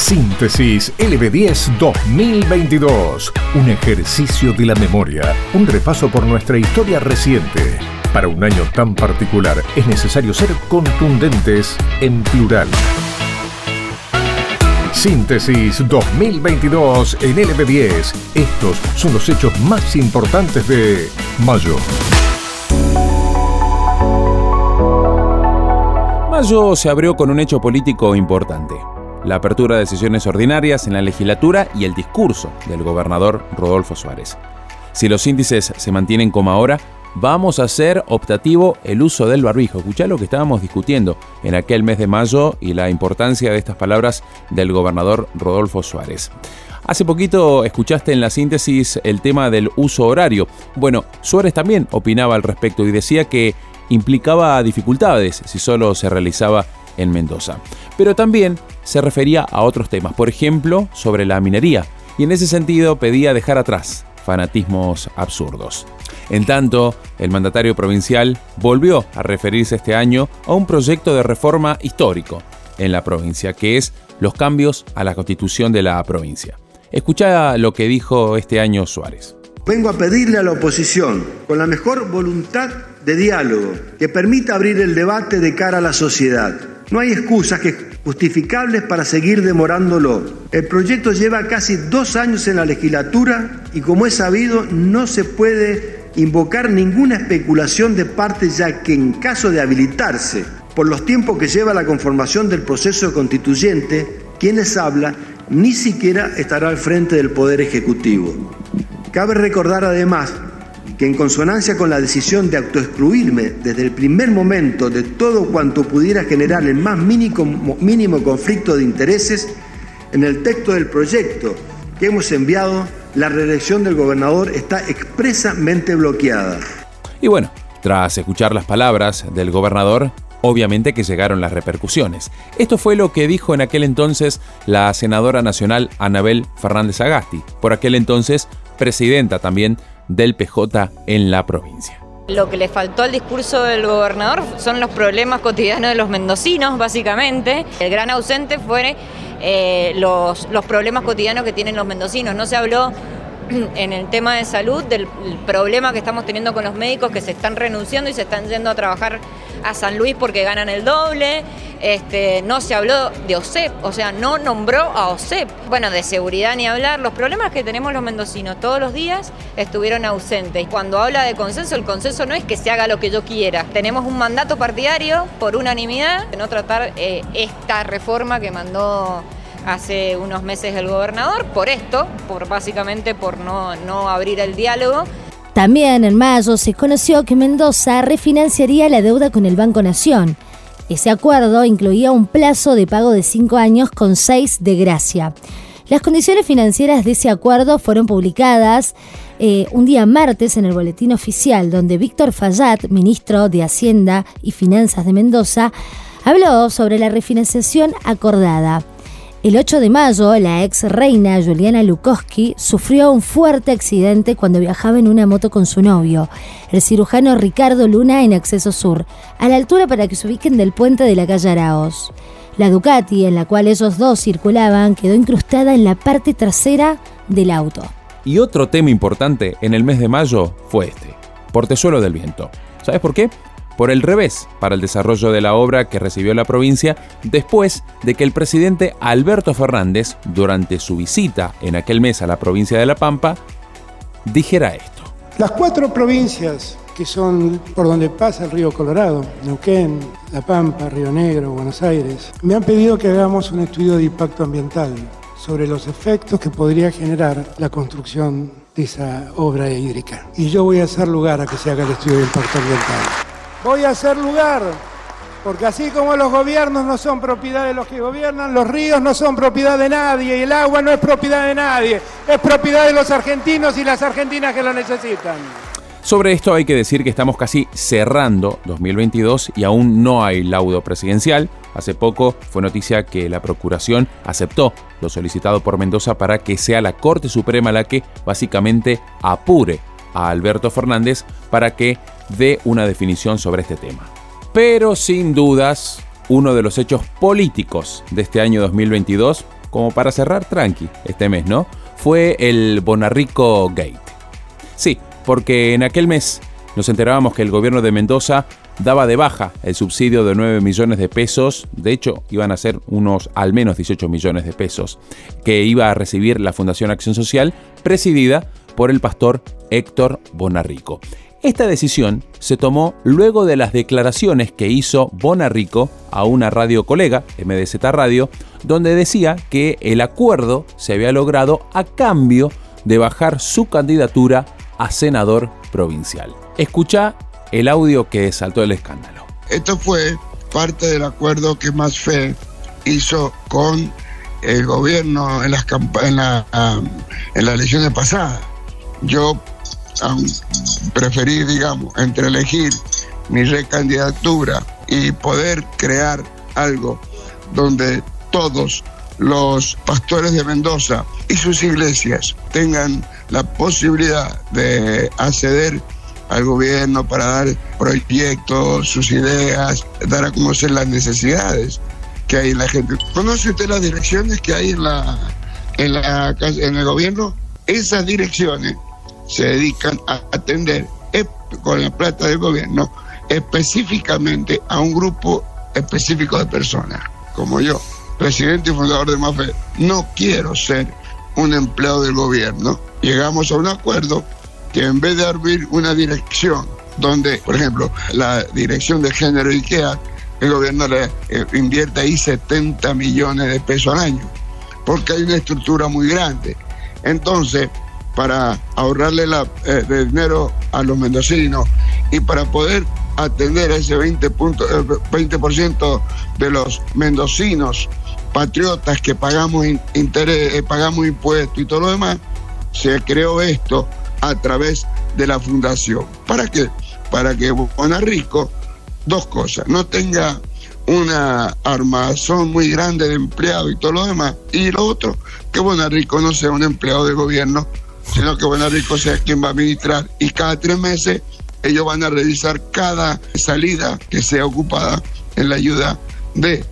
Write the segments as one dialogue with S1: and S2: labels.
S1: Síntesis LB10 2022. Un ejercicio de la memoria. Un repaso por nuestra historia reciente. Para un año tan particular es necesario ser contundentes en plural. Síntesis 2022 en LB10. Estos son los hechos más importantes de mayo.
S2: Mayo se abrió con un hecho político importante la apertura de sesiones ordinarias en la legislatura y el discurso del gobernador Rodolfo Suárez. Si los índices se mantienen como ahora, vamos a hacer optativo el uso del barbijo. Escuchá lo que estábamos discutiendo en aquel mes de mayo y la importancia de estas palabras del gobernador Rodolfo Suárez. Hace poquito escuchaste en la síntesis el tema del uso horario. Bueno, Suárez también opinaba al respecto y decía que implicaba dificultades si solo se realizaba en Mendoza. Pero también se refería a otros temas, por ejemplo, sobre la minería, y en ese sentido pedía dejar atrás fanatismos absurdos. En tanto, el mandatario provincial volvió a referirse este año a un proyecto de reforma histórico en la provincia, que es los cambios a la constitución de la provincia. Escucha lo que dijo este año Suárez.
S3: Vengo a pedirle a la oposición, con la mejor voluntad de diálogo, que permita abrir el debate de cara a la sociedad. No hay excusas justificables para seguir demorándolo. El proyecto lleva casi dos años en la legislatura y como es sabido no se puede invocar ninguna especulación de parte ya que en caso de habilitarse por los tiempos que lleva la conformación del proceso constituyente, quien les habla ni siquiera estará al frente del Poder Ejecutivo. Cabe recordar además que en consonancia con la decisión de autoexcluirme desde el primer momento de todo cuanto pudiera generar el más mínimo, conflicto de intereses, en el texto del proyecto que hemos enviado, la reelección del gobernador está expresamente bloqueada.
S2: Y bueno, tras escuchar las palabras del gobernador, obviamente que llegaron las repercusiones. Esto fue lo que dijo en aquel entonces la senadora nacional Anabel Fernández Agasti, por aquel entonces presidenta también del PJ en la provincia.
S4: Lo que le faltó al discurso del gobernador son los problemas cotidianos de los mendocinos, básicamente. El gran ausente fue eh, los, los problemas cotidianos que tienen los mendocinos. No se habló en el tema de salud del problema que estamos teniendo con los médicos que se están renunciando y se están yendo a trabajar a San Luis porque ganan el doble. Este, no se habló de OSEP, o sea, no nombró a OSEP. Bueno, de seguridad ni hablar. Los problemas que tenemos los mendocinos todos los días estuvieron ausentes. Cuando habla de consenso, el consenso no es que se haga lo que yo quiera. Tenemos un mandato partidario por unanimidad de no tratar eh, esta reforma que mandó hace unos meses el gobernador por esto, por básicamente por no, no abrir el diálogo.
S5: También en mayo se conoció que Mendoza refinanciaría la deuda con el Banco Nación. Ese acuerdo incluía un plazo de pago de cinco años con seis de gracia. Las condiciones financieras de ese acuerdo fueron publicadas eh, un día martes en el boletín oficial, donde Víctor Fallat, ministro de Hacienda y Finanzas de Mendoza, habló sobre la refinanciación acordada. El 8 de mayo, la ex reina Juliana Lukowski sufrió un fuerte accidente cuando viajaba en una moto con su novio, el cirujano Ricardo Luna, en Acceso Sur, a la altura para que se ubiquen del puente de la calle Araos. La Ducati en la cual ellos dos circulaban quedó incrustada en la parte trasera del auto.
S2: Y otro tema importante en el mes de mayo fue este, Portezuelo del Viento. ¿Sabes por qué? Por el revés para el desarrollo de la obra que recibió la provincia después de que el presidente Alberto Fernández, durante su visita en aquel mes a la provincia de La Pampa, dijera esto.
S6: Las cuatro provincias que son por donde pasa el río Colorado, Neuquén, La Pampa, Río Negro, Buenos Aires, me han pedido que hagamos un estudio de impacto ambiental sobre los efectos que podría generar la construcción de esa obra hídrica. Y yo voy a hacer lugar a que se haga el estudio de impacto ambiental voy a hacer lugar, porque así como los gobiernos no son propiedad de los que gobiernan, los ríos no son propiedad de nadie y el agua no es propiedad de nadie, es propiedad de los argentinos y las argentinas que lo necesitan.
S2: Sobre esto hay que decir que estamos casi cerrando 2022 y aún no hay laudo presidencial. Hace poco fue noticia que la Procuración aceptó lo solicitado por Mendoza para que sea la Corte Suprema la que básicamente apure a Alberto Fernández para que dé una definición sobre este tema. Pero sin dudas, uno de los hechos políticos de este año 2022 como para cerrar tranqui este mes, ¿no? Fue el Bonarrico Gate. Sí, porque en aquel mes nos enterábamos que el gobierno de Mendoza daba de baja el subsidio de 9 millones de pesos, de hecho iban a ser unos al menos 18 millones de pesos, que iba a recibir la Fundación Acción Social, presidida por el pastor Héctor Bonarrico. Esta decisión se tomó luego de las declaraciones que hizo Bonarrico a una radio colega, MDZ Radio, donde decía que el acuerdo se había logrado a cambio de bajar su candidatura a senador provincial. Escucha el audio que saltó el escándalo.
S7: Esto fue parte del acuerdo que Más Fe hizo con el gobierno en las, en la, en las elecciones pasadas. Yo preferir, digamos, entre elegir mi recandidatura y poder crear algo donde todos los pastores de Mendoza y sus iglesias tengan la posibilidad de acceder al gobierno para dar proyectos, sus ideas, dar a conocer las necesidades que hay en la gente. ¿Conoce usted las direcciones que hay en la en la en el gobierno? Esas direcciones se dedican a atender con la plata del gobierno específicamente a un grupo específico de personas, como yo, presidente y fundador de MAFE. No quiero ser un empleado del gobierno. Llegamos a un acuerdo que en vez de abrir una dirección donde, por ejemplo, la dirección de género IKEA, el gobierno le eh, invierte ahí 70 millones de pesos al año, porque hay una estructura muy grande. Entonces, para ahorrarle la, eh, dinero a los mendocinos y para poder atender a ese 20%, punto, 20 eh, de los mendocinos patriotas que pagamos interés, eh, pagamos impuestos y todo lo demás, se creó esto a través de la fundación. ¿Para qué? Para que Bonarrico, dos cosas, no tenga una armazón muy grande de empleados y todo lo demás, y lo otro, que Bonarrico no sea un empleado de gobierno sino que Rico sea quien va a administrar y cada tres meses ellos van a revisar cada salida que sea ocupada en la ayuda de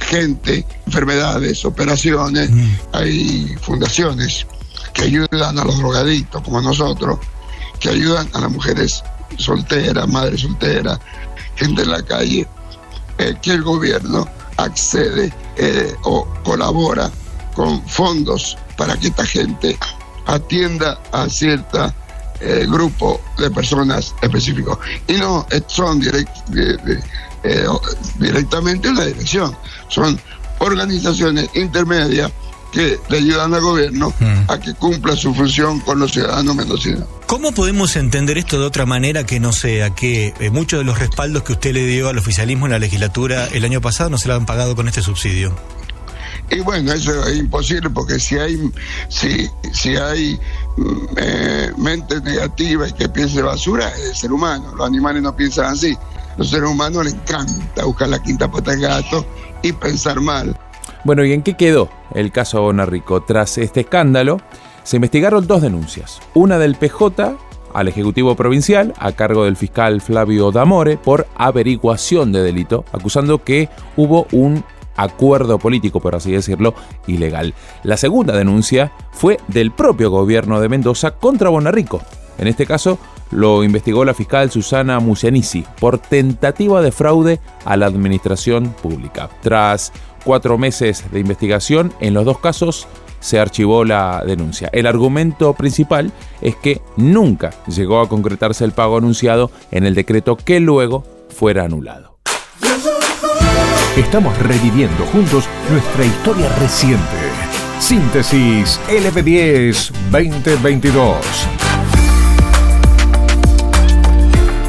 S7: gente, enfermedades, operaciones. Mm. Hay fundaciones que ayudan a los drogaditos como nosotros, que ayudan a las mujeres solteras, madres solteras, gente en la calle, eh, que el gobierno accede eh, o colabora con fondos para que esta gente atienda a cierto eh, grupo de personas específicos. Y no son eh, directamente en la dirección, son organizaciones intermedias que le ayudan al gobierno mm. a que cumpla su función con los ciudadanos mendocinos.
S8: ¿Cómo podemos entender esto de otra manera que no sea que eh, muchos de los respaldos que usted le dio al oficialismo en la legislatura el año pasado no se lo han pagado con este subsidio?
S7: Y bueno, eso es imposible porque si hay, si, si hay mm, eh, mente negativa y que piense basura, es el ser humano. Los animales no piensan así. Los seres humanos les encanta buscar la quinta pata del gato y pensar mal.
S2: Bueno, ¿y en qué quedó el caso Bonarrico? Tras este escándalo, se investigaron dos denuncias. Una del PJ al Ejecutivo Provincial, a cargo del fiscal Flavio Damore, por averiguación de delito, acusando que hubo un acuerdo político, por así decirlo, ilegal. La segunda denuncia fue del propio gobierno de Mendoza contra Bonarrico. En este caso, lo investigó la fiscal Susana Musianici por tentativa de fraude a la administración pública. Tras cuatro meses de investigación, en los dos casos se archivó la denuncia. El argumento principal es que nunca llegó a concretarse el pago anunciado en el decreto que luego fuera anulado.
S1: Estamos reviviendo juntos nuestra historia reciente. Síntesis LB10 2022.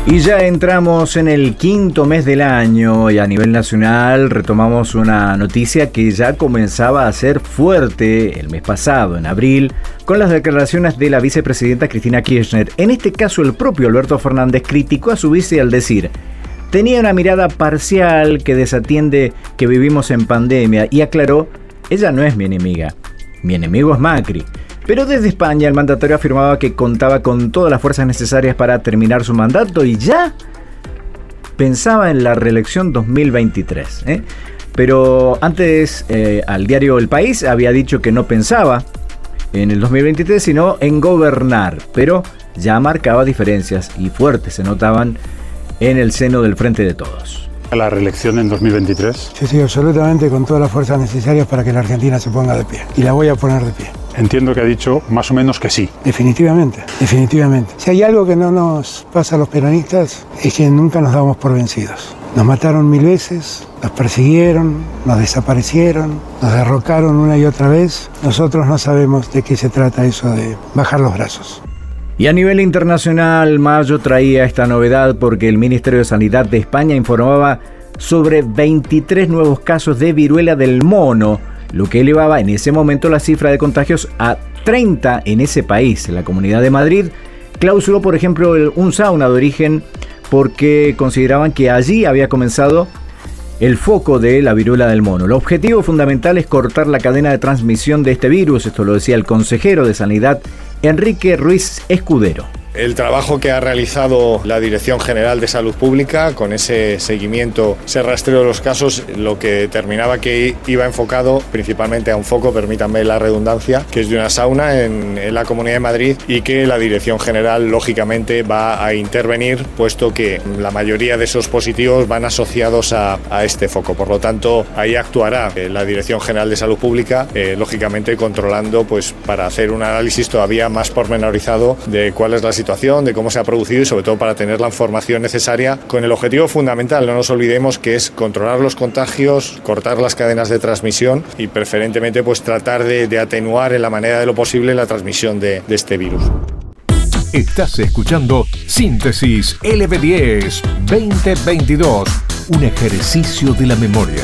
S9: Y ya entramos en el quinto mes del año y a nivel nacional retomamos una noticia que ya comenzaba a ser fuerte el mes pasado, en abril, con las declaraciones de la vicepresidenta Cristina Kirchner. En este caso, el propio Alberto Fernández criticó a su vice al decir, tenía una mirada parcial que desatiende que vivimos en pandemia y aclaró, ella no es mi enemiga, mi enemigo es Macri. Pero desde España el mandatario afirmaba que contaba con todas las fuerzas necesarias para terminar su mandato y ya pensaba en la reelección 2023. ¿eh? Pero antes eh, al diario El País había dicho que no pensaba en el 2023, sino en gobernar. Pero ya marcaba diferencias y fuertes se notaban en el seno del Frente de Todos.
S10: ¿A la reelección en 2023?
S6: Sí, sí, absolutamente con todas las fuerzas necesarias para que la Argentina se ponga de pie. Y la voy a poner de pie.
S10: Entiendo que ha dicho más o menos que sí.
S6: Definitivamente, definitivamente. Si hay algo que no nos pasa a los peronistas es que nunca nos damos por vencidos. Nos mataron mil veces, nos persiguieron, nos desaparecieron, nos derrocaron una y otra vez. Nosotros no sabemos de qué se trata eso de bajar los brazos.
S9: Y a nivel internacional, Mayo traía esta novedad porque el Ministerio de Sanidad de España informaba sobre 23 nuevos casos de viruela del mono, lo que elevaba en ese momento la cifra de contagios a 30 en ese país. La Comunidad de Madrid clausuró, por ejemplo, un sauna de origen porque consideraban que allí había comenzado el foco de la viruela del mono. El objetivo fundamental es cortar la cadena de transmisión de este virus, esto lo decía el consejero de Sanidad Enrique Ruiz Escudero
S11: el trabajo que ha realizado la Dirección General de Salud Pública con ese seguimiento, ese rastreo de los casos, lo que determinaba que iba enfocado principalmente a un foco, permítanme la redundancia, que es de una sauna en, la Comunidad de Madrid y que la Dirección General lógicamente va a intervenir puesto que la mayoría de esos positivos van asociados a, este foco. Por lo tanto, ahí actuará eh, la Dirección General de Salud Pública, eh, lógicamente controlando pues para hacer un análisis todavía más pormenorizado de cuál es la situación, de cómo se ha producido y sobre todo para tener la información necesaria con el objetivo fundamental, no nos olvidemos que es controlar los contagios, cortar las cadenas de transmisión y preferentemente pues tratar de, atenuar en la manera de lo posible la transmisión de, de este virus.
S1: Estás escuchando Síntesis LB10 2022, un ejercicio de la memoria.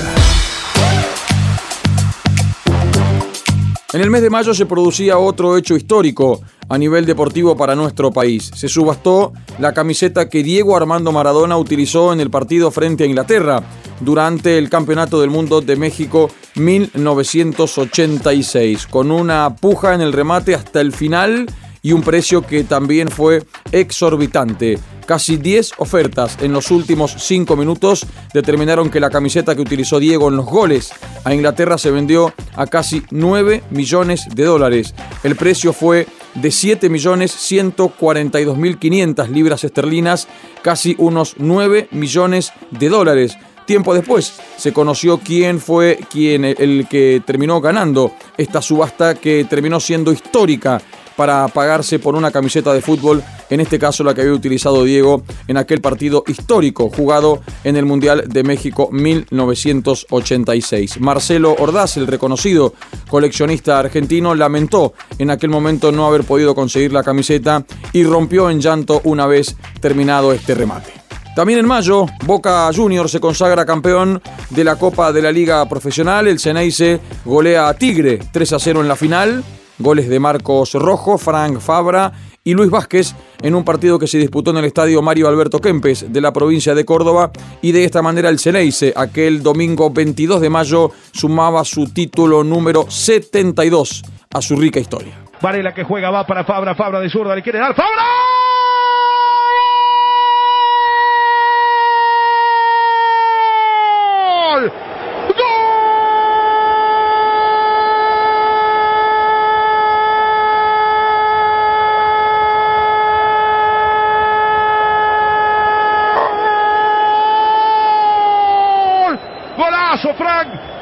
S12: En el mes de mayo se producía otro hecho histórico a nivel deportivo para nuestro país. Se subastó la camiseta que Diego Armando Maradona utilizó en el partido frente a Inglaterra durante el Campeonato del Mundo de México 1986, con una puja en el remate hasta el final y un precio que también fue exorbitante. Casi 10 ofertas en los últimos 5 minutos determinaron que la camiseta que utilizó Diego en los goles a Inglaterra se vendió a casi 9 millones de dólares. El precio fue de 7 millones 142 mil 500 libras esterlinas, casi unos 9 millones de dólares. Tiempo después se conoció quién fue quien el que terminó ganando esta subasta que terminó siendo histórica para pagarse por una camiseta de fútbol, en este caso la que había utilizado Diego en aquel partido histórico jugado en el Mundial de México 1986. Marcelo Ordaz, el reconocido coleccionista argentino, lamentó en aquel momento no haber podido conseguir la camiseta y rompió en llanto una vez terminado este remate. También en mayo, Boca Juniors se consagra campeón de la Copa de la Liga Profesional. El Ceneice golea a Tigre 3 a 0 en la final. Goles de Marcos Rojo, Frank Fabra y Luis Vázquez en un partido que se disputó en el estadio Mario Alberto Kempes de la provincia de Córdoba y de esta manera el Ceneice aquel domingo 22 de mayo sumaba su título número 72 a su rica historia.
S13: Varela que juega va para Fabra, Fabra de zurda le quiere dar Fabra.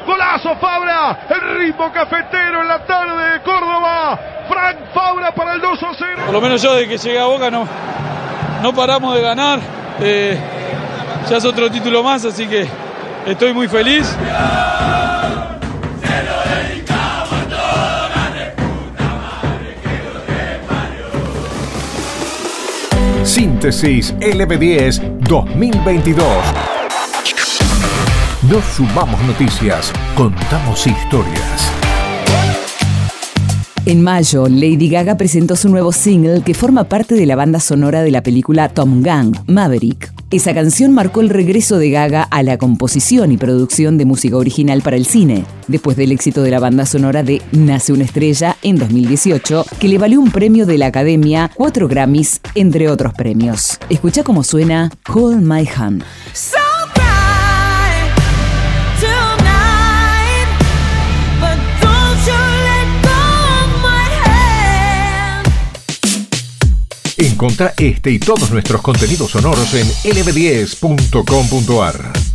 S13: Golazo Fabra, el ritmo cafetero en la tarde de Córdoba. Frank Fabra para el 2 a 0.
S14: Por lo menos yo de que llegué a Boca no, no paramos de ganar. Eh, ya es otro título más, así que estoy muy feliz.
S1: Síntesis LB10 2022. No sumamos noticias, contamos historias.
S15: En mayo, Lady Gaga presentó su nuevo single que forma parte de la banda sonora de la película Tom Gunn, Maverick. Esa canción marcó el regreso de Gaga a la composición y producción de música original para el cine, después del éxito de la banda sonora de Nace una estrella en 2018, que le valió un premio de la Academia, cuatro Grammys, entre otros premios. Escucha cómo suena Hold My Hand.
S1: Encontrá este y todos nuestros contenidos sonoros en lb10.com.ar.